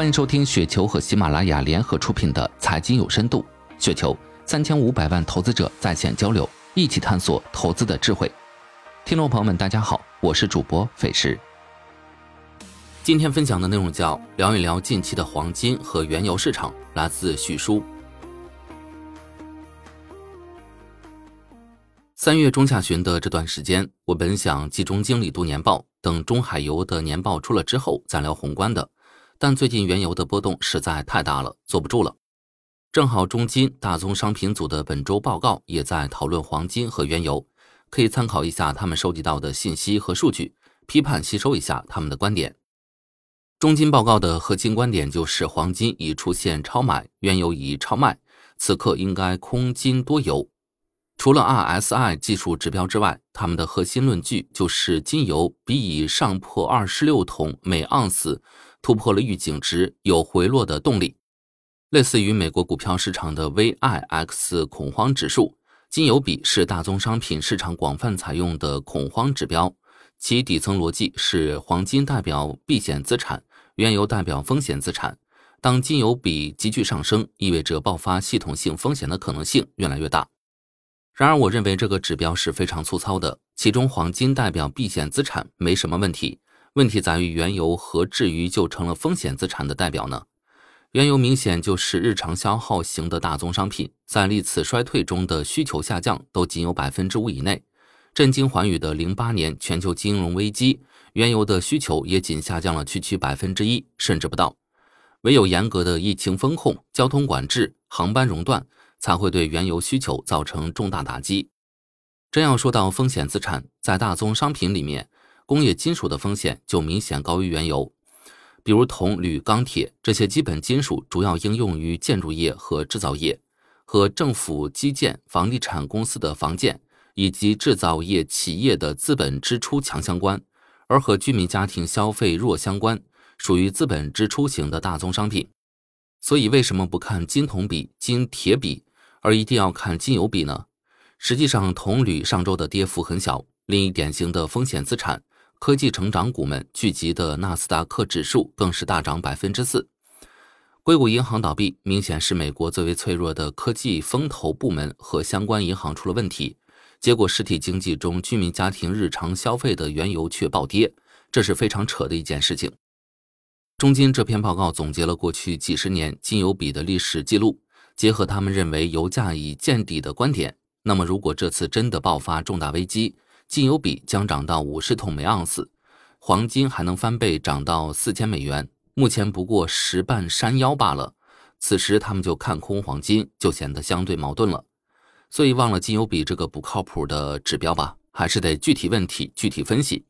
欢迎收听雪球和喜马拉雅联合出品的《财经有深度》。雪球三千五百万投资者在线交流，一起探索投资的智慧。听众朋友们，大家好，我是主播费时。今天分享的内容叫聊一聊近期的黄金和原油市场，来自许叔。三月中下旬的这段时间，我本想集中精力读年报，等中海油的年报出了之后再聊宏观的。但最近原油的波动实在太大了，坐不住了。正好中金大宗商品组的本周报告也在讨论黄金和原油，可以参考一下他们收集到的信息和数据，批判吸收一下他们的观点。中金报告的核心观点就是黄金已出现超买，原油已超卖，此刻应该空金多油。除了 RSI 技术指标之外，他们的核心论据就是金油比以上破二十六桶每盎司，突破了预警值，有回落的动力。类似于美国股票市场的 VIX 恐慌指数，金油比是大宗商品市场广泛采用的恐慌指标，其底层逻辑是黄金代表避险资产，原油代表风险资产。当金油比急剧上升，意味着爆发系统性风险的可能性越来越大。然而，我认为这个指标是非常粗糙的。其中，黄金代表避险资产没什么问题，问题在于原油何至于就成了风险资产的代表呢？原油明显就是日常消耗型的大宗商品，在历次衰退中的需求下降都仅有百分之五以内。震惊寰宇的零八年全球金融危机，原油的需求也仅下降了区区百分之一，甚至不到。唯有严格的疫情风控、交通管制、航班熔断。才会对原油需求造成重大打击。真要说到风险资产，在大宗商品里面，工业金属的风险就明显高于原油。比如铜、铝、钢铁这些基本金属，主要应用于建筑业和制造业，和政府基建、房地产公司的房建以及制造业企业的资本支出强相关，而和居民家庭消费弱相关，属于资本支出型的大宗商品。所以，为什么不看金铜比、金铁比？而一定要看金油比呢？实际上，铜铝上周的跌幅很小。另一典型的风险资产，科技成长股们聚集的纳斯达克指数更是大涨百分之四。硅谷银行倒闭，明显是美国最为脆弱的科技风投部门和相关银行出了问题。结果，实体经济中居民家庭日常消费的原油却暴跌，这是非常扯的一件事情。中金这篇报告总结了过去几十年金油比的历史记录。结合他们认为油价已见底的观点，那么如果这次真的爆发重大危机，金油比将涨到五十桶每盎司，黄金还能翻倍涨到四千美元，目前不过十半山腰罢了。此时他们就看空黄金，就显得相对矛盾了。所以忘了金油比这个不靠谱的指标吧，还是得具体问题具体分析。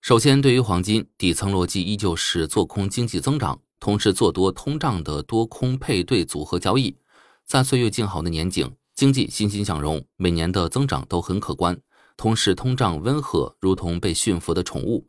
首先，对于黄金，底层逻辑依旧是做空经济增长。同时做多通胀的多空配对组合交易，在岁月静好的年景，经济欣欣向荣，每年的增长都很可观。同时通胀温和，如同被驯服的宠物。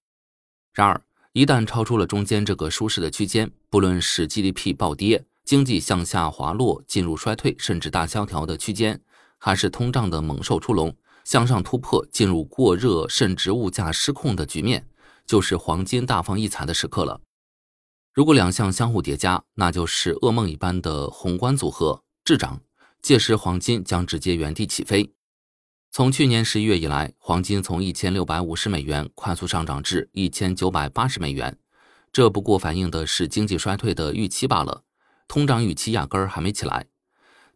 然而，一旦超出了中间这个舒适的区间，不论是 GDP 暴跌、经济向下滑落、进入衰退甚至大萧条的区间，还是通胀的猛兽出笼、向上突破、进入过热甚至物价失控的局面，就是黄金大放异彩的时刻了。如果两项相互叠加，那就是噩梦一般的宏观组合滞涨，届时黄金将直接原地起飞。从去年十一月以来，黄金从一千六百五十美元快速上涨至一千九百八十美元，这不过反映的是经济衰退的预期罢了，通胀预期压根儿还没起来。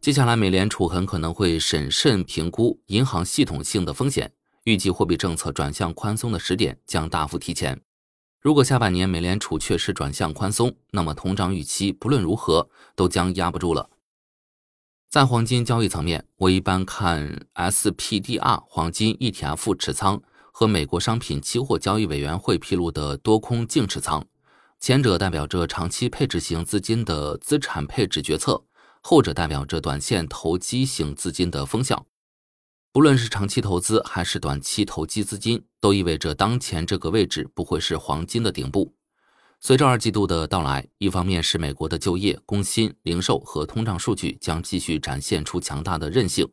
接下来，美联储很可能会审慎评估银行系统性的风险，预计货币政策转向宽松的时点将大幅提前。如果下半年美联储确实转向宽松，那么通胀预期不论如何都将压不住了。在黄金交易层面，我一般看 SPDR 黄金 ETF 持仓和美国商品期货交易委员会披露的多空净持仓，前者代表着长期配置型资金的资产配置决策，后者代表着短线投机型资金的风向。不论是长期投资还是短期投机资金，都意味着当前这个位置不会是黄金的顶部。随着二季度的到来，一方面是美国的就业、工薪、零售和通胀数据将继续展现出强大的韧性；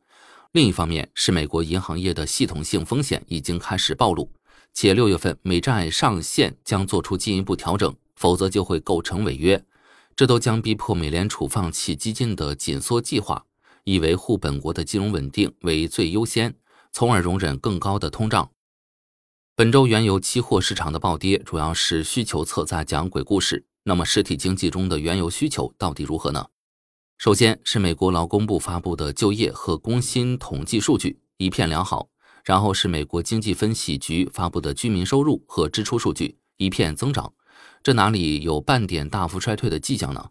另一方面是美国银行业的系统性风险已经开始暴露，且六月份美债上限将做出进一步调整，否则就会构成违约。这都将逼迫美联储放弃激进的紧缩计划，以维护本国的金融稳定为最优先，从而容忍更高的通胀。本周原油期货市场的暴跌，主要是需求侧在讲鬼故事。那么，实体经济中的原油需求到底如何呢？首先是美国劳工部发布的就业和工薪统计数据一片良好，然后是美国经济分析局发布的居民收入和支出数据一片增长。这哪里有半点大幅衰退的迹象呢？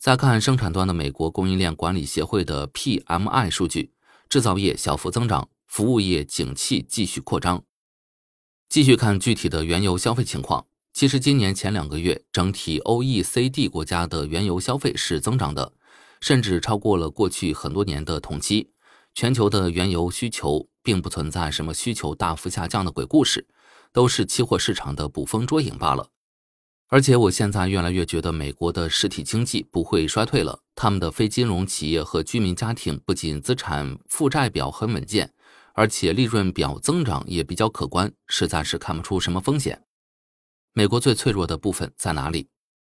再看生产端的美国供应链管理协会的 PMI 数据，制造业小幅增长，服务业景气继续扩张。继续看具体的原油消费情况，其实今年前两个月，整体 OECD 国家的原油消费是增长的，甚至超过了过去很多年的同期。全球的原油需求并不存在什么需求大幅下降的鬼故事，都是期货市场的捕风捉影罢了。而且我现在越来越觉得，美国的实体经济不会衰退了。他们的非金融企业和居民家庭不仅资产负债表很稳健，而且利润表增长也比较可观，实在是看不出什么风险。美国最脆弱的部分在哪里？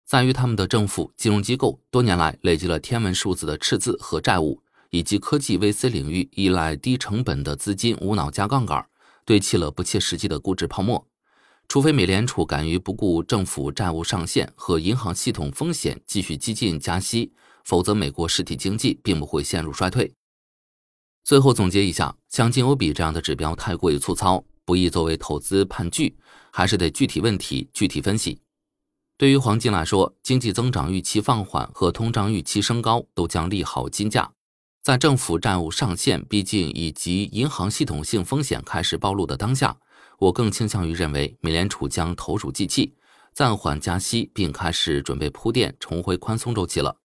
在于他们的政府、金融机构多年来累积了天文数字的赤字和债务，以及科技 VC 领域依赖低成本的资金无脑加杠杆，堆砌了不切实际的估值泡沫。除非美联储敢于不顾政府债务上限和银行系统风险继续激进加息，否则美国实体经济并不会陷入衰退。最后总结一下，像金欧比这样的指标太过于粗糙，不宜作为投资判据，还是得具体问题具体分析。对于黄金来说，经济增长预期放缓和通胀预期升高都将利好金价。在政府债务上限逼近以及银行系统性风险开始暴露的当下。我更倾向于认为，美联储将投鼠忌器，暂缓加息，并开始准备铺垫重回宽松周期了。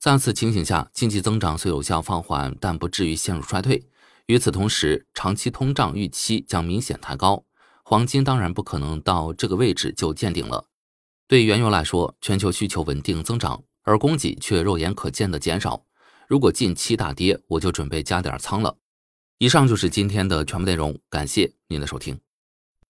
在此情形下，经济增长虽有效放缓，但不至于陷入衰退。与此同时，长期通胀预期将明显抬高，黄金当然不可能到这个位置就见顶了。对原油来说，全球需求稳定增长，而供给却肉眼可见的减少。如果近期大跌，我就准备加点仓了。以上就是今天的全部内容，感谢您的收听。